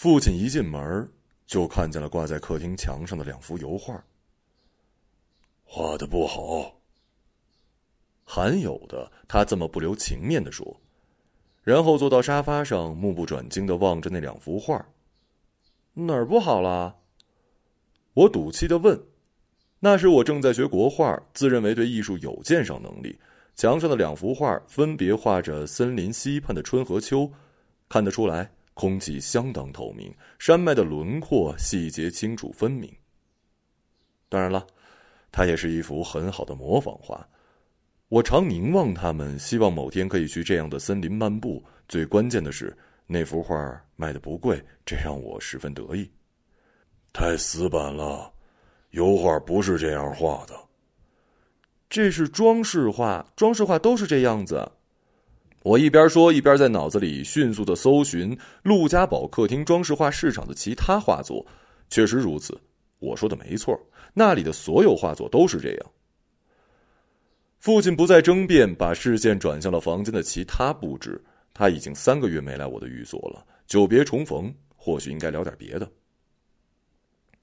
父亲一进门，就看见了挂在客厅墙上的两幅油画。画的不好。罕有的，他这么不留情面的说，然后坐到沙发上，目不转睛的望着那两幅画。哪儿不好了？我赌气的问。那时我正在学国画，自认为对艺术有鉴赏能力。墙上的两幅画分别画着森林西畔的春和秋，看得出来空气相当透明，山脉的轮廓细节清楚分明。当然了，它也是一幅很好的模仿画。我常凝望它们，希望某天可以去这样的森林漫步。最关键的是，那幅画卖的不贵，这让我十分得意。太死板了，油画不是这样画的。这是装饰画，装饰画都是这样子。我一边说，一边在脑子里迅速的搜寻陆家堡客厅装饰画市场的其他画作。确实如此，我说的没错，那里的所有画作都是这样。父亲不再争辩，把视线转向了房间的其他布置。他已经三个月没来我的寓所了，久别重逢，或许应该聊点别的。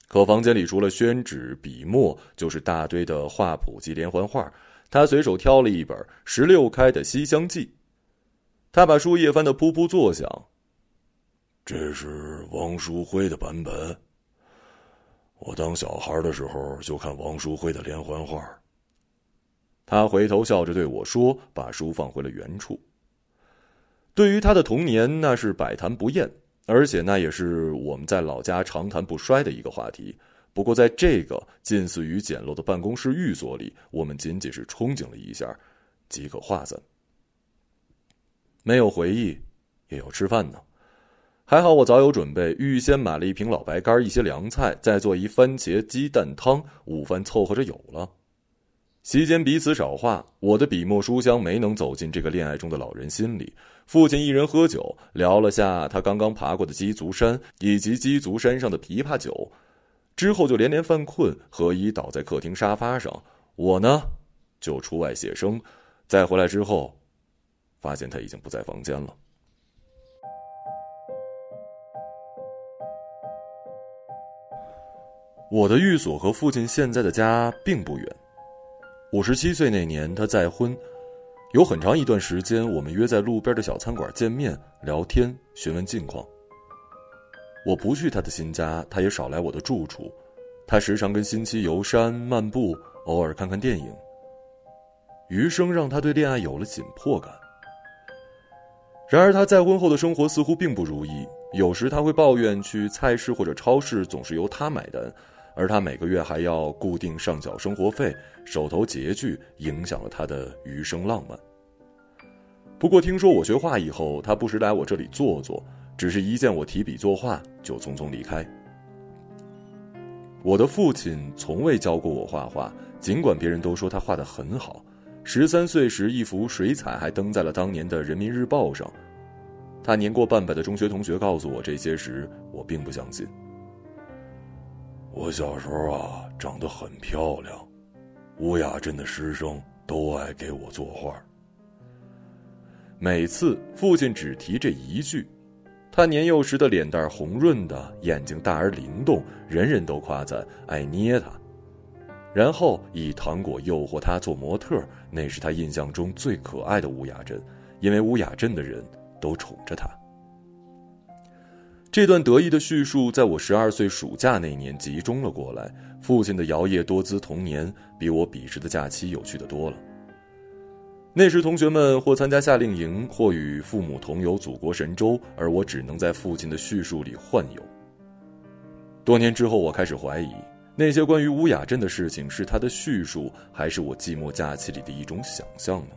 可房间里除了宣纸、笔墨，就是大堆的画谱及连环画。他随手挑了一本十六开的《西厢记》，他把书页翻得噗噗作响。这是王淑辉的版本。我当小孩的时候就看王淑辉的连环画。他回头笑着对我说：“把书放回了原处。”对于他的童年，那是百谈不厌。而且那也是我们在老家长谈不衰的一个话题。不过，在这个近似于简陋的办公室寓所里，我们仅仅是憧憬了一下，即可化散。没有回忆，也要吃饭呢。还好我早有准备，预先买了一瓶老白干，一些凉菜，再做一番茄鸡蛋汤，午饭凑合着有了。席间彼此少话，我的笔墨书香没能走进这个恋爱中的老人心里。父亲一人喝酒，聊了下他刚刚爬过的鸡足山以及鸡足山上的枇杷酒，之后就连连犯困，何以倒在客厅沙发上。我呢，就出外写生，再回来之后，发现他已经不在房间了。我的寓所和父亲现在的家并不远。五十七岁那年，他再婚，有很长一段时间，我们约在路边的小餐馆见面聊天，询问近况。我不去他的新家，他也少来我的住处。他时常跟新妻游山漫步，偶尔看看电影。余生让他对恋爱有了紧迫感。然而他再婚后的生活似乎并不如意，有时他会抱怨去菜市或者超市总是由他买单。而他每个月还要固定上缴生活费，手头拮据，影响了他的余生浪漫。不过听说我学画以后，他不时来我这里坐坐，只是一见我提笔作画，就匆匆离开。我的父亲从未教过我画画，尽管别人都说他画的很好。十三岁时，一幅水彩还登在了当年的《人民日报》上。他年过半百的中学同学告诉我这些时，我并不相信。我小时候啊，长得很漂亮，乌雅镇的师生都爱给我作画。每次父亲只提这一句，他年幼时的脸蛋红润的，眼睛大而灵动，人人都夸赞爱捏他，然后以糖果诱惑他做模特。那是他印象中最可爱的乌雅镇，因为乌雅镇的人都宠着他。这段得意的叙述，在我十二岁暑假那年集中了过来。父亲的摇曳多姿童年，比我彼时的假期有趣的多了。那时，同学们或参加夏令营，或与父母同游祖国神州，而我只能在父亲的叙述里幻游。多年之后，我开始怀疑，那些关于乌雅镇的事情是他的叙述，还是我寂寞假期里的一种想象呢？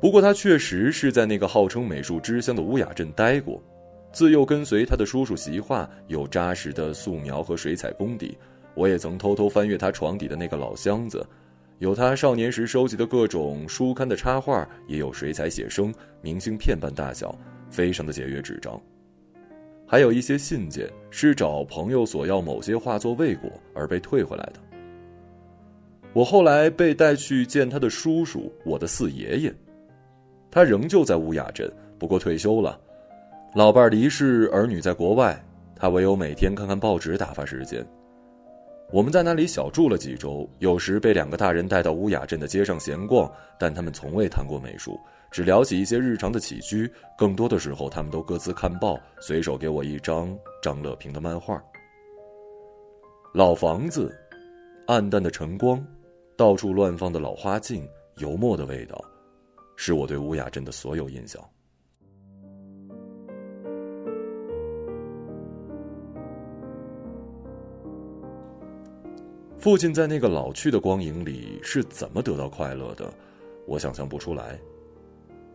不过，他确实是在那个号称美术之乡的乌雅镇待过。自幼跟随他的叔叔习画，有扎实的素描和水彩功底。我也曾偷偷翻阅他床底的那个老箱子，有他少年时收集的各种书刊的插画，也有水彩写生，明信片般大小，非常的简约纸张。还有一些信件，是找朋友索要某些画作未果而被退回来的。我后来被带去见他的叔叔，我的四爷爷，他仍旧在乌雅镇，不过退休了。老伴儿离世，儿女在国外，他唯有每天看看报纸打发时间。我们在那里小住了几周，有时被两个大人带到乌雅镇的街上闲逛，但他们从未谈过美术，只聊起一些日常的起居。更多的时候，他们都各自看报，随手给我一张张乐平的漫画。老房子，暗淡的晨光，到处乱放的老花镜，油墨的味道，是我对乌雅镇的所有印象。父亲在那个老去的光影里是怎么得到快乐的？我想象不出来。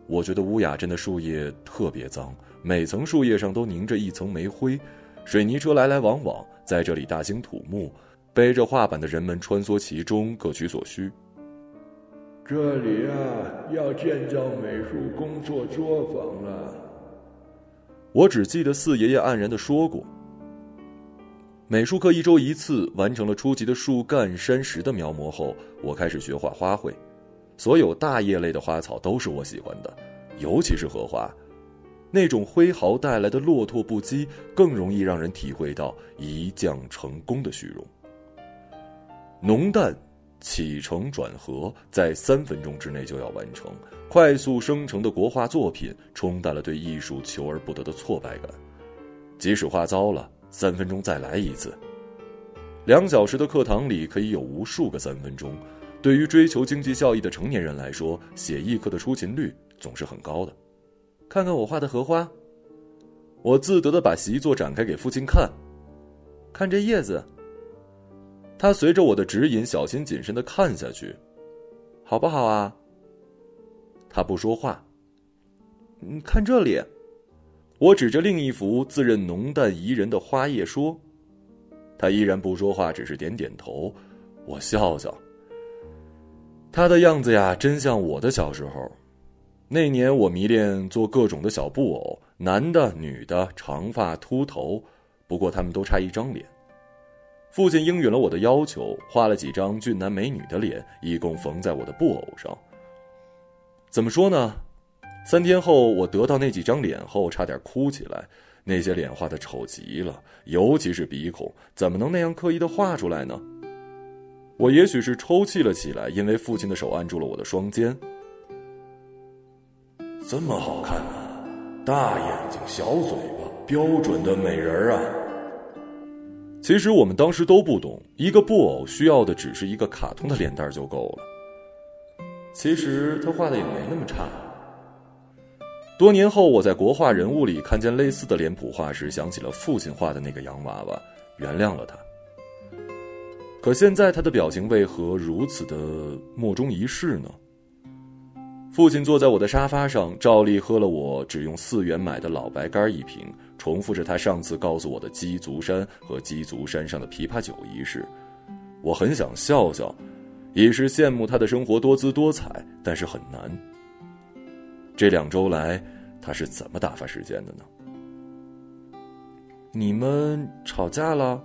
我觉得乌雅镇的树叶特别脏，每层树叶上都凝着一层煤灰，水泥车来来往往，在这里大兴土木，背着画板的人们穿梭其中，各取所需。这里啊，要建造美术工作作坊了。我只记得四爷爷黯然的说过。美术课一周一次，完成了初级的树干、山石的描摹后，我开始学画花卉。所有大叶类的花草都是我喜欢的，尤其是荷花，那种挥毫带来的落拓不羁，更容易让人体会到一将成功的虚荣。浓淡起承转合在三分钟之内就要完成，快速生成的国画作品冲淡了对艺术求而不得的挫败感，即使画糟了。三分钟再来一次。两小时的课堂里可以有无数个三分钟，对于追求经济效益的成年人来说，写艺课的出勤率总是很高的。看看我画的荷花，我自得的把习作展开给父亲看。看这叶子。他随着我的指引，小心谨慎的看下去，好不好啊？他不说话。你，看这里。我指着另一幅自认浓淡宜人的花叶说：“他依然不说话，只是点点头。”我笑笑。他的样子呀，真像我的小时候。那年我迷恋做各种的小布偶，男的、女的，长发、秃头，不过他们都差一张脸。父亲应允了我的要求，画了几张俊男美女的脸，一共缝在我的布偶上。怎么说呢？三天后，我得到那几张脸后，差点哭起来。那些脸画的丑极了，尤其是鼻孔，怎么能那样刻意的画出来呢？我也许是抽泣了起来，因为父亲的手按住了我的双肩。这么好看啊，大眼睛，小嘴巴，标准的美人啊！其实我们当时都不懂，一个布偶需要的只是一个卡通的脸蛋就够了。其实他画的也没那么差。多年后，我在国画人物里看见类似的脸谱画时，想起了父亲画的那个洋娃娃，原谅了他。可现在他的表情为何如此的莫衷一是呢？父亲坐在我的沙发上，照例喝了我只用四元买的老白干一瓶，重复着他上次告诉我的鸡足山和鸡足山上的枇杷酒仪式。我很想笑笑，已是羡慕他的生活多姿多彩，但是很难。这两周来，他是怎么打发时间的呢？你们吵架了？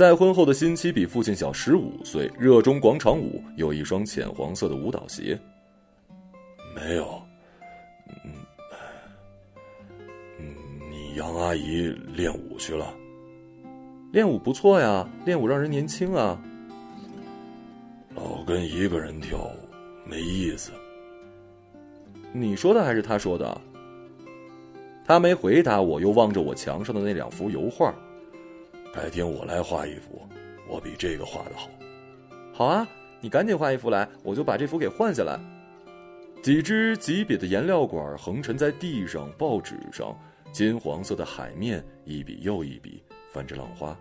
再婚后的新妻比父亲小十五岁，热衷广场舞，有一双浅黄色的舞蹈鞋。没有，嗯，嗯，你杨阿姨练舞去了。练舞不错呀，练舞让人年轻啊。老跟一个人跳舞没意思。你说的还是他说的？他没回答，我又望着我墙上的那两幅油画。改天我来画一幅，我比这个画的好。好啊，你赶紧画一幅来，我就把这幅给换下来。几支几笔的颜料管横陈在地上，报纸上，金黄色的海面一笔又一笔泛着浪花。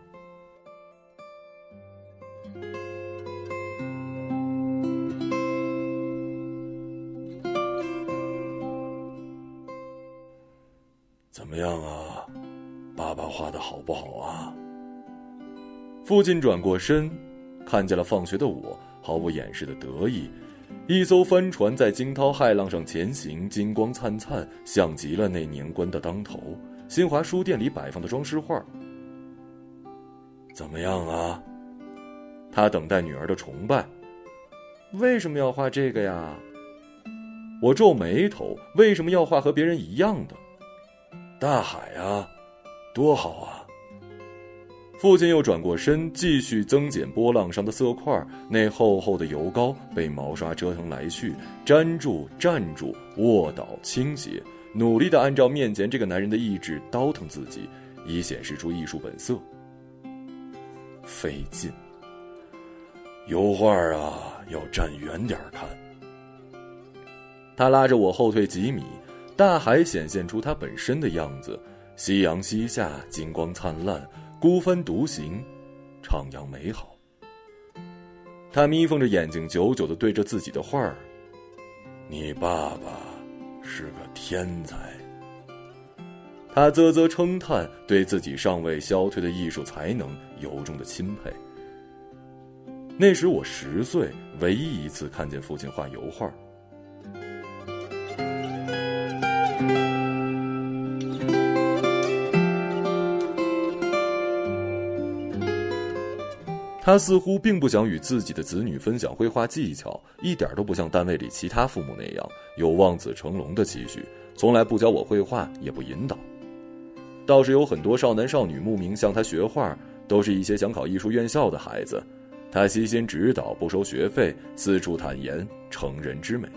怎么样啊，爸爸画的好不好啊？父亲转过身，看见了放学的我，毫不掩饰的得意。一艘帆船在惊涛骇浪上前行，金光灿灿，像极了那年关的当头。新华书店里摆放的装饰画，怎么样啊？他等待女儿的崇拜。为什么要画这个呀？我皱眉头，为什么要画和别人一样的？大海啊，多好啊！父亲又转过身，继续增减波浪上的色块。那厚厚的油膏被毛刷折腾来去，粘住、站住、卧倒、倾斜，努力的按照面前这个男人的意志倒腾自己，以显示出艺术本色。费劲。油画啊，要站远点看。他拉着我后退几米，大海显现出它本身的样子，夕阳西下，金光灿烂。孤帆独行，徜徉美好。他眯缝着眼睛，久久的对着自己的画儿。你爸爸是个天才。他啧啧称叹，对自己尚未消退的艺术才能由衷的钦佩。那时我十岁，唯一一次看见父亲画油画。他似乎并不想与自己的子女分享绘画技巧，一点都不像单位里其他父母那样有望子成龙的期许，从来不教我绘画，也不引导。倒是有很多少男少女慕名向他学画，都是一些想考艺术院校的孩子。他悉心指导，不收学费，四处坦言成人之美。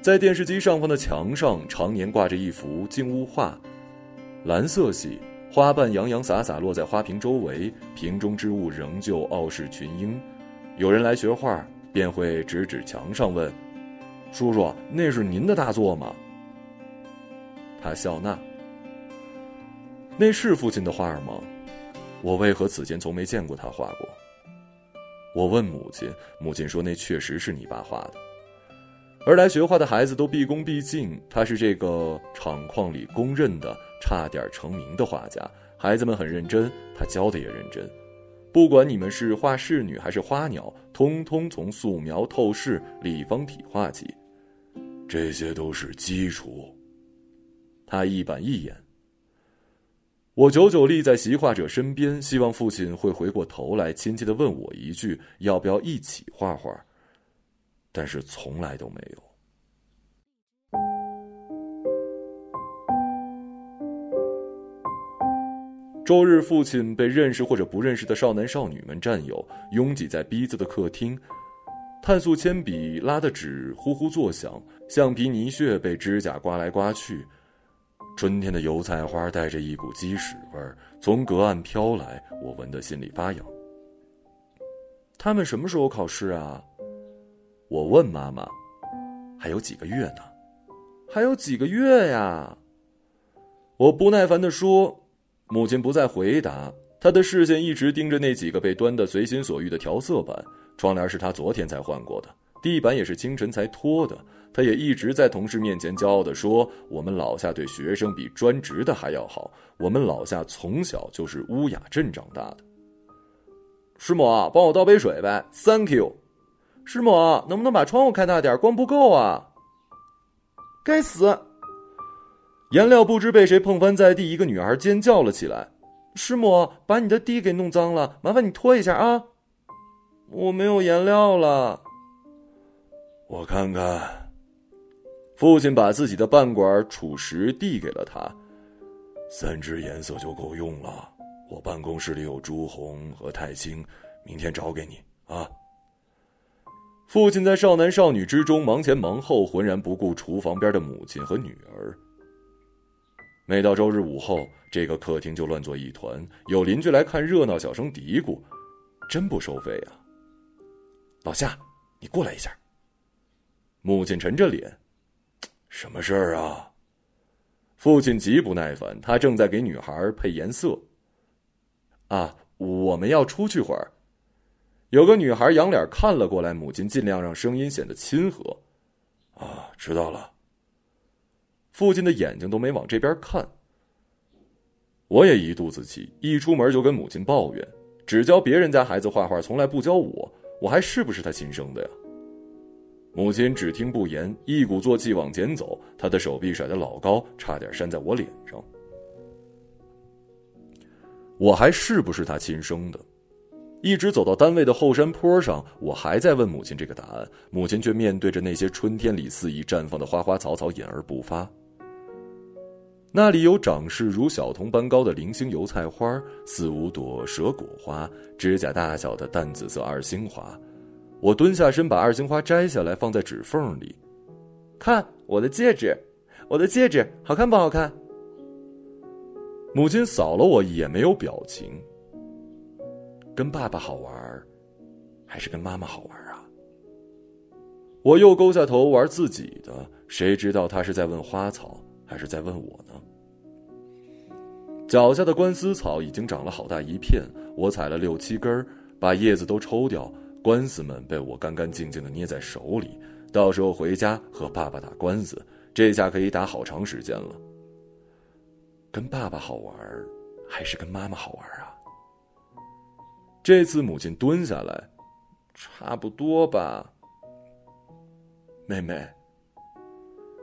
在电视机上方的墙上，常年挂着一幅静物画，蓝色系。花瓣洋洋洒洒落在花瓶周围，瓶中之物仍旧傲视群英。有人来学画，便会指指墙上问：“叔叔，那是您的大作吗？”他笑纳：“那是父亲的画吗？我为何此前从没见过他画过？”我问母亲，母亲说：“那确实是你爸画的。”而来学画的孩子都毕恭毕敬，他是这个厂矿里公认的差点成名的画家。孩子们很认真，他教的也认真。不管你们是画仕女还是花鸟，通通从素描、透视、立方体画起，这些都是基础。他一板一眼。我久久立在习画者身边，希望父亲会回过头来，亲切的问我一句：要不要一起画画？但是从来都没有。周日，父亲被认识或者不认识的少男少女们占有，拥挤在逼仄的客厅。碳素铅笔拉的纸呼呼作响，橡皮泥屑被指甲刮来刮去。春天的油菜花带着一股鸡屎味儿从隔岸飘来，我闻得心里发痒。他们什么时候考试啊？我问妈妈：“还有几个月呢？还有几个月呀？”我不耐烦地说。母亲不再回答，她的视线一直盯着那几个被端得随心所欲的调色板。窗帘是她昨天才换过的，地板也是清晨才拖的。她也一直在同事面前骄傲地说：“我们老夏对学生比专职的还要好。我们老夏从小就是乌雅镇长大的。”师母，帮我倒杯水呗，Thank you。师母，能不能把窗户开大点？光不够啊！该死！颜料不知被谁碰翻在地，一个女孩尖叫了起来：“师母，把你的地给弄脏了，麻烦你拖一下啊！”我没有颜料了。我看看。父亲把自己的半管储石递给了他，三支颜色就够用了。我办公室里有朱红和钛青，明天找给你啊。父亲在少男少女之中忙前忙后，浑然不顾厨房边的母亲和女儿。每到周日午后，这个客厅就乱作一团，有邻居来看热闹，小声嘀咕：“真不收费啊！”老夏，你过来一下。母亲沉着脸：“什么事儿啊？”父亲极不耐烦，他正在给女孩配颜色。啊，我们要出去会儿。有个女孩仰脸看了过来，母亲尽量让声音显得亲和。啊，知道了。父亲的眼睛都没往这边看。我也一肚子气，一出门就跟母亲抱怨，只教别人家孩子画画，从来不教我，我还是不是他亲生的呀？母亲只听不言，一鼓作气往前走，她的手臂甩得老高，差点扇在我脸上。我还是不是他亲生的？一直走到单位的后山坡上，我还在问母亲这个答案，母亲却面对着那些春天里肆意绽放的花花草草，隐而不发。那里有长势如小童般高的零星油菜花，四五朵蛇果花，指甲大小的淡紫色二星花。我蹲下身，把二星花摘下来，放在指缝里。看我的戒指，我的戒指好看不好看？母亲扫了我一眼，没有表情。跟爸爸好玩，还是跟妈妈好玩啊？我又勾下头玩自己的，谁知道他是在问花草，还是在问我呢？脚下的官司草已经长了好大一片，我采了六七根，把叶子都抽掉，官司们被我干干净净的捏在手里。到时候回家和爸爸打官司，这下可以打好长时间了。跟爸爸好玩，还是跟妈妈好玩啊？这次母亲蹲下来，差不多吧。妹妹，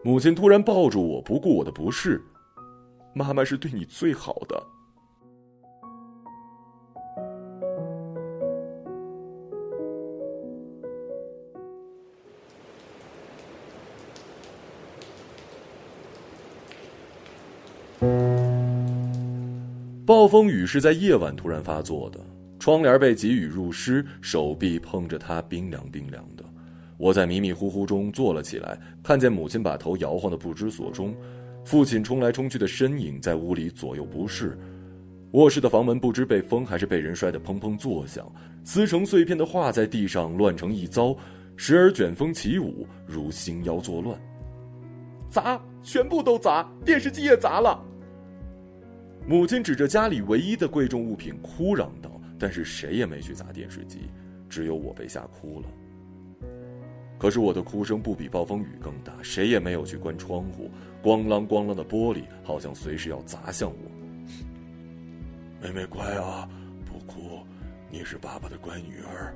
母亲突然抱住我，不顾我的不适。妈妈是对你最好的。暴风雨是在夜晚突然发作的，窗帘被急雨入湿，手臂碰着它冰凉冰凉的。我在迷迷糊糊中坐了起来，看见母亲把头摇晃的不知所终，父亲冲来冲去的身影在屋里左右不适。卧室的房门不知被风还是被人摔得砰砰作响，撕成碎片的画在地上乱成一糟，时而卷风起舞，如星妖作乱。砸，全部都砸，电视机也砸了。母亲指着家里唯一的贵重物品哭嚷道：“但是谁也没去砸电视机，只有我被吓哭了。可是我的哭声不比暴风雨更大，谁也没有去关窗户，咣啷咣啷的玻璃好像随时要砸向我。妹妹乖啊，不哭，你是爸爸的乖女儿。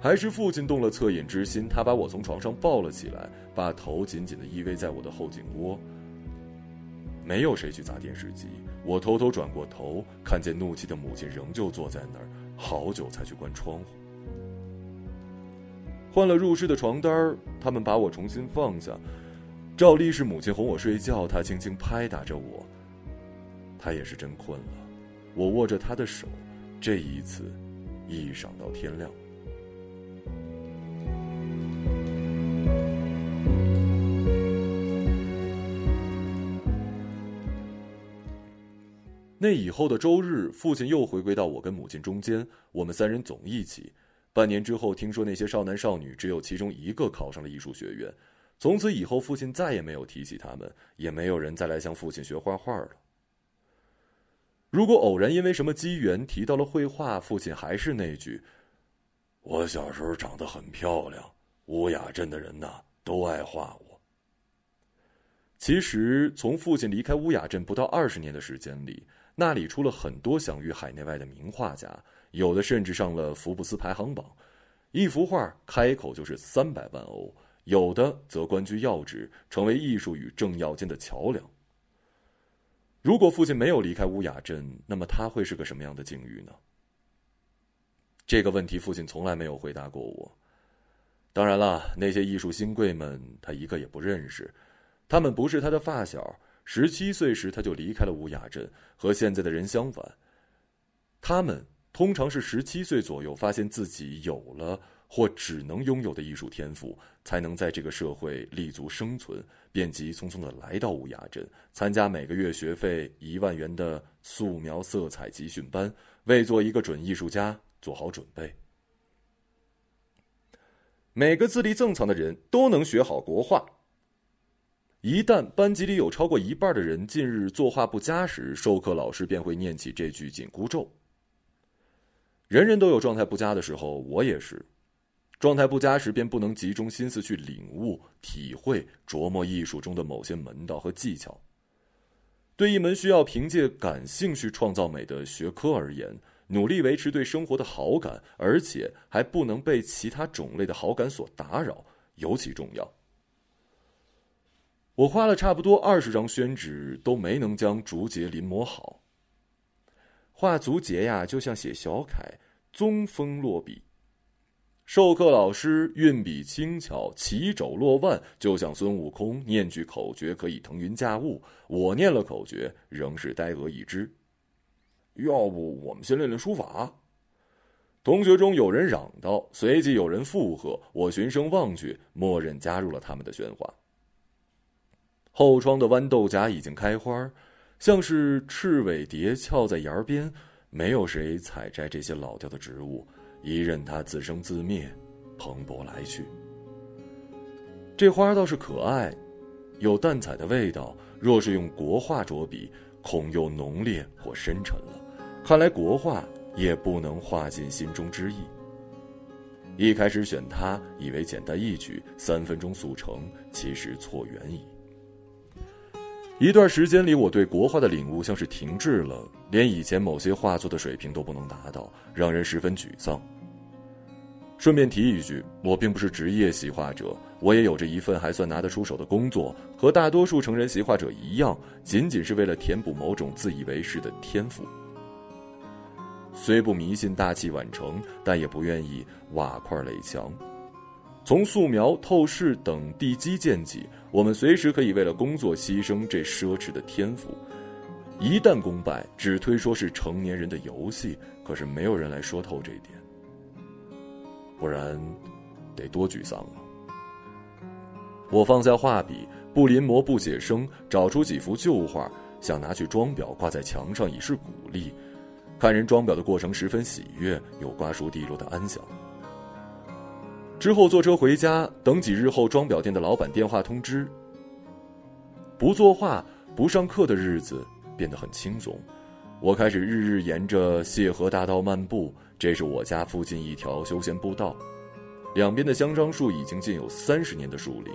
还是父亲动了恻隐之心，他把我从床上抱了起来，把头紧紧的依偎在我的后颈窝。”没有谁去砸电视机，我偷偷转过头，看见怒气的母亲仍旧坐在那儿，好久才去关窗户。换了入室的床单他们把我重新放下。照例是母亲哄我睡觉，她轻轻拍打着我。她也是真困了，我握着她的手，这一次，一晌到天亮。那以后的周日，父亲又回归到我跟母亲中间，我们三人总一起。半年之后，听说那些少男少女只有其中一个考上了艺术学院，从此以后，父亲再也没有提起他们，也没有人再来向父亲学画画了。如果偶然因为什么机缘提到了绘画，父亲还是那句：“我小时候长得很漂亮，乌雅镇的人呐都爱画我。”其实，从父亲离开乌雅镇不到二十年的时间里。那里出了很多享誉海内外的名画家，有的甚至上了福布斯排行榜，一幅画开口就是三百万欧，有的则官居要职，成为艺术与政要间的桥梁。如果父亲没有离开乌雅镇，那么他会是个什么样的境遇呢？这个问题，父亲从来没有回答过我。当然了，那些艺术新贵们，他一个也不认识，他们不是他的发小。十七岁时，他就离开了乌雅镇，和现在的人相反。他们通常是十七岁左右，发现自己有了或只能拥有的艺术天赋，才能在这个社会立足生存，便急匆匆的来到乌雅镇，参加每个月学费一万元的素描色彩集训班，为做一个准艺术家做好准备。每个自立正常的人都能学好国画。一旦班级里有超过一半的人近日作画不佳时，授课老师便会念起这句紧箍咒。人人都有状态不佳的时候，我也是。状态不佳时，便不能集中心思去领悟、体会、琢磨艺术中的某些门道和技巧。对一门需要凭借感兴趣创造美的学科而言，努力维持对生活的好感，而且还不能被其他种类的好感所打扰，尤其重要。我花了差不多二十张宣纸，都没能将竹节临摹好。画竹节呀，就像写小楷，宗风落笔。授课老师运笔轻巧，起肘落腕，就像孙悟空念句口诀可以腾云驾雾。我念了口诀，仍是呆鹅一只。要不我们先练练书法？同学中有人嚷道，随即有人附和。我循声望去，默认加入了他们的喧哗。后窗的豌豆荚已经开花，像是赤尾蝶翘在檐边。没有谁采摘这些老掉的植物。一任它自生自灭，蓬勃来去。这花倒是可爱，有淡彩的味道。若是用国画着笔，恐又浓烈或深沉了。看来国画也不能画尽心中之意。一开始选它，以为简单易举，三分钟速成，其实错远矣。一段时间里，我对国画的领悟像是停滞了，连以前某些画作的水平都不能达到，让人十分沮丧。顺便提一句，我并不是职业习画者，我也有着一份还算拿得出手的工作，和大多数成人习画者一样，仅仅是为了填补某种自以为是的天赋。虽不迷信大器晚成，但也不愿意瓦块垒墙。从素描、透视等地基建起，我们随时可以为了工作牺牲这奢侈的天赋。一旦功败，只推说是成年人的游戏，可是没有人来说透这一点。不然，得多沮丧啊！我放下画笔，不临摹，不写生，找出几幅旧画，想拿去装裱，挂在墙上以示鼓励。看人装裱的过程十分喜悦，有瓜熟蒂落的安详。之后坐车回家，等几日后，装裱店的老板电话通知：不作画、不上课的日子变得很轻松。我开始日日沿着谢河大道漫步。这是我家附近一条休闲步道，两边的香樟树已经近有三十年的树龄，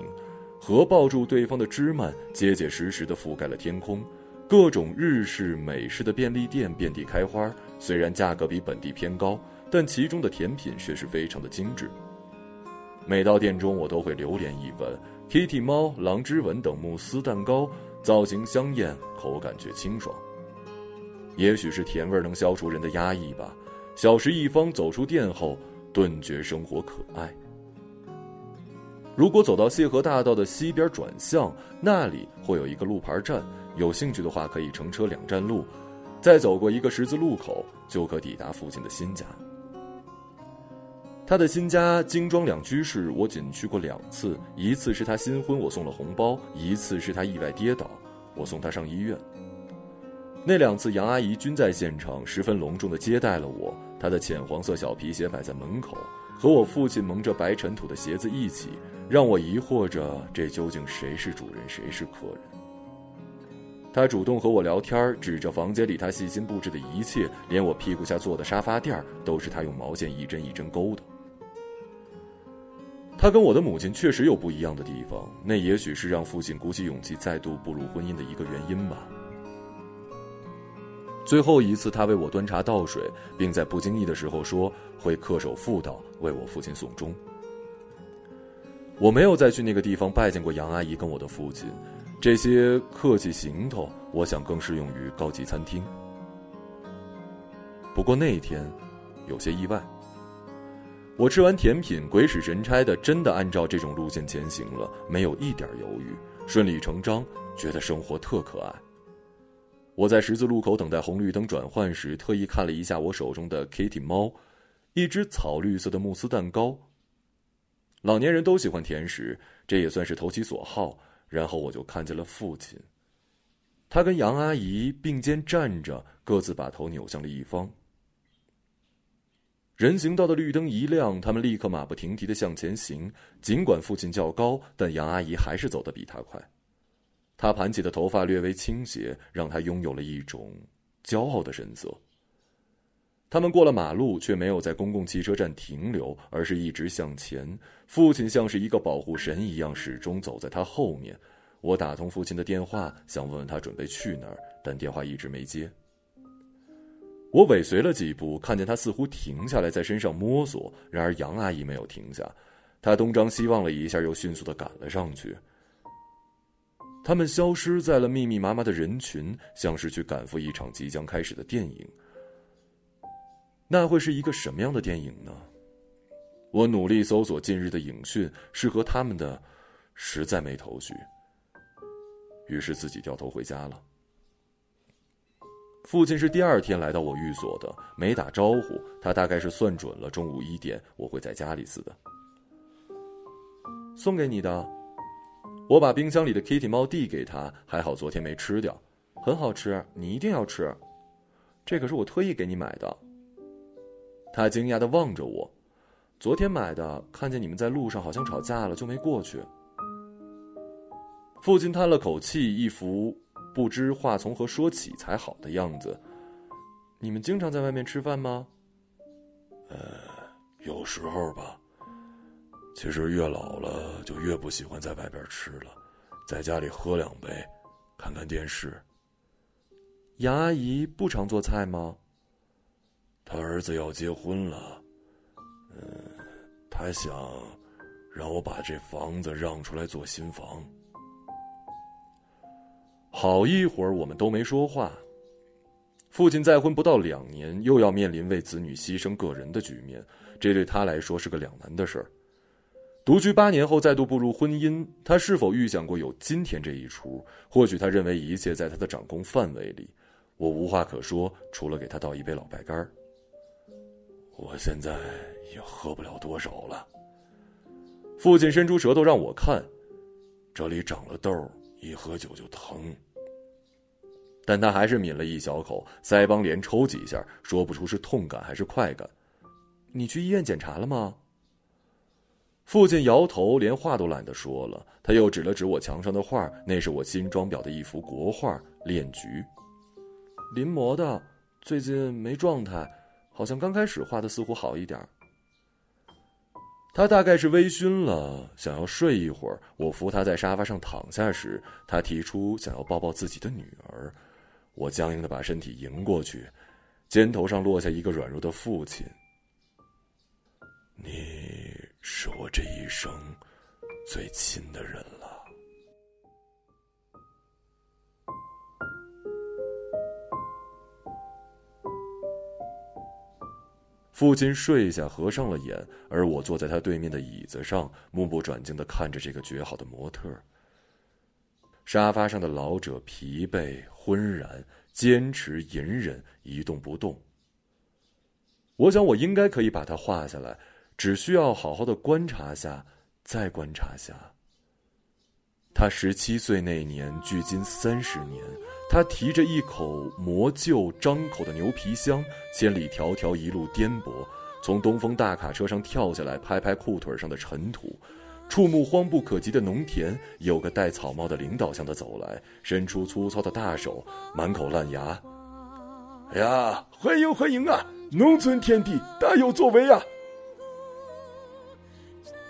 合抱住对方的枝蔓，结结实实地覆盖了天空。各种日式、美式的便利店遍地开花，虽然价格比本地偏高，但其中的甜品却是非常的精致。每到店中，我都会留连一闻：Kitty 猫、狼之吻等慕斯蛋糕，造型香艳，口感却清爽。也许是甜味能消除人的压抑吧。小食一方走出店后，顿觉生活可爱。如果走到谢河大道的西边转向，那里会有一个路牌站，有兴趣的话可以乘车两站路，再走过一个十字路口，就可抵达父亲的新家。他的新家精装两居室，我仅去过两次，一次是他新婚，我送了红包；一次是他意外跌倒，我送他上医院。那两次，杨阿姨均在现场，十分隆重的接待了我。她的浅黄色小皮鞋摆在门口，和我父亲蒙着白尘土的鞋子一起，让我疑惑着这究竟谁是主人，谁是客人。他主动和我聊天，指着房间里他细心布置的一切，连我屁股下坐的沙发垫都是他用毛线一针一针勾的。他跟我的母亲确实有不一样的地方，那也许是让父亲鼓起勇气再度步入婚姻的一个原因吧。最后一次，他为我端茶倒水，并在不经意的时候说会恪守妇道，为我父亲送终。我没有再去那个地方拜见过杨阿姨跟我的父亲，这些客气行头，我想更适用于高级餐厅。不过那一天，有些意外。我吃完甜品，鬼使神差的真的按照这种路线前行了，没有一点犹豫，顺理成章，觉得生活特可爱。我在十字路口等待红绿灯转换时，特意看了一下我手中的 Kitty 猫，一只草绿色的慕斯蛋糕。老年人都喜欢甜食，这也算是投其所好。然后我就看见了父亲，他跟杨阿姨并肩站着，各自把头扭向了一方。人行道的绿灯一亮，他们立刻马不停蹄的向前行。尽管父亲较高，但杨阿姨还是走得比他快。他盘起的头发略微倾斜，让他拥有了一种骄傲的神色。他们过了马路，却没有在公共汽车站停留，而是一直向前。父亲像是一个保护神一样，始终走在他后面。我打通父亲的电话，想问问他准备去哪儿，但电话一直没接。我尾随了几步，看见他似乎停下来，在身上摸索。然而杨阿姨没有停下，她东张西望了一下，又迅速的赶了上去。他们消失在了密密麻麻的人群，像是去赶赴一场即将开始的电影。那会是一个什么样的电影呢？我努力搜索近日的影讯，是和他们的，实在没头绪。于是自己掉头回家了。父亲是第二天来到我寓所的，没打招呼，他大概是算准了中午一点我会在家里似的。送给你的，我把冰箱里的 Kitty 猫递给他，还好昨天没吃掉，很好吃，你一定要吃。这可是我特意给你买的。他惊讶的望着我。昨天买的，看见你们在路上好像吵架了，就没过去。父亲叹了口气，一副不知话从何说起才好的样子。你们经常在外面吃饭吗？呃，有时候吧。其实越老了，就越不喜欢在外边吃了，在家里喝两杯，看看电视。杨阿姨不常做菜吗？她儿子要结婚了。嗯，她想让我把这房子让出来做新房。好一会儿，我们都没说话。父亲再婚不到两年，又要面临为子女牺牲个人的局面，这对他来说是个两难的事儿。独居八年后再度步入婚姻，他是否预想过有今天这一出？或许他认为一切在他的掌控范围里。我无话可说，除了给他倒一杯老白干儿。我现在。也喝不了多少了。父亲伸出舌头让我看，这里长了痘，一喝酒就疼。但他还是抿了一小口，腮帮连抽几下，说不出是痛感还是快感。你去医院检查了吗？父亲摇头，连话都懒得说了。他又指了指我墙上的画，那是我新装裱的一幅国画《炼菊》，临摹的，最近没状态，好像刚开始画的似乎好一点。他大概是微醺了，想要睡一会儿。我扶他在沙发上躺下时，他提出想要抱抱自己的女儿。我僵硬的把身体迎过去，肩头上落下一个软弱的父亲。你是我这一生最亲的人了。父亲睡下，合上了眼，而我坐在他对面的椅子上，目不转睛地看着这个绝好的模特。沙发上的老者疲惫、昏然，坚持、隐忍，一动不动。我想，我应该可以把他画下来，只需要好好的观察下，再观察下。他十七岁那年，距今三十年。他提着一口磨旧张口的牛皮箱，千里迢迢一路颠簸，从东风大卡车上跳下来，拍拍裤腿上的尘土，触目荒不可及的农田。有个戴草帽的领导向他走来，伸出粗糙的大手，满口烂牙。哎呀，欢迎欢迎啊！农村天地大有作为啊！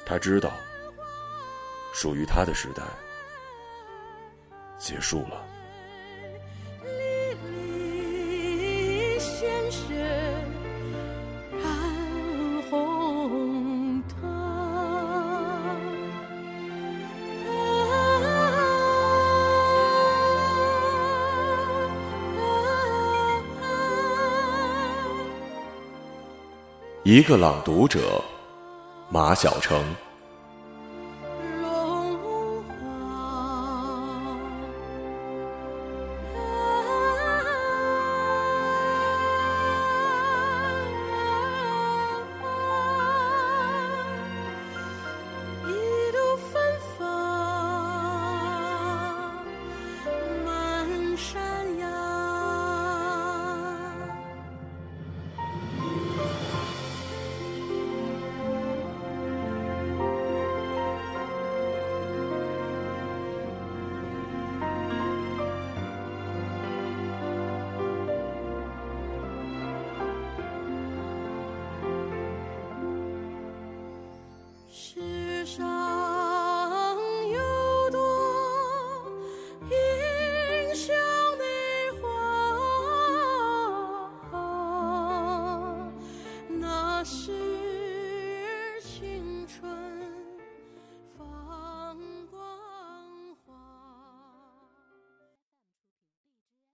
他知道，属于他的时代结束了。一个朗读者，马晓成。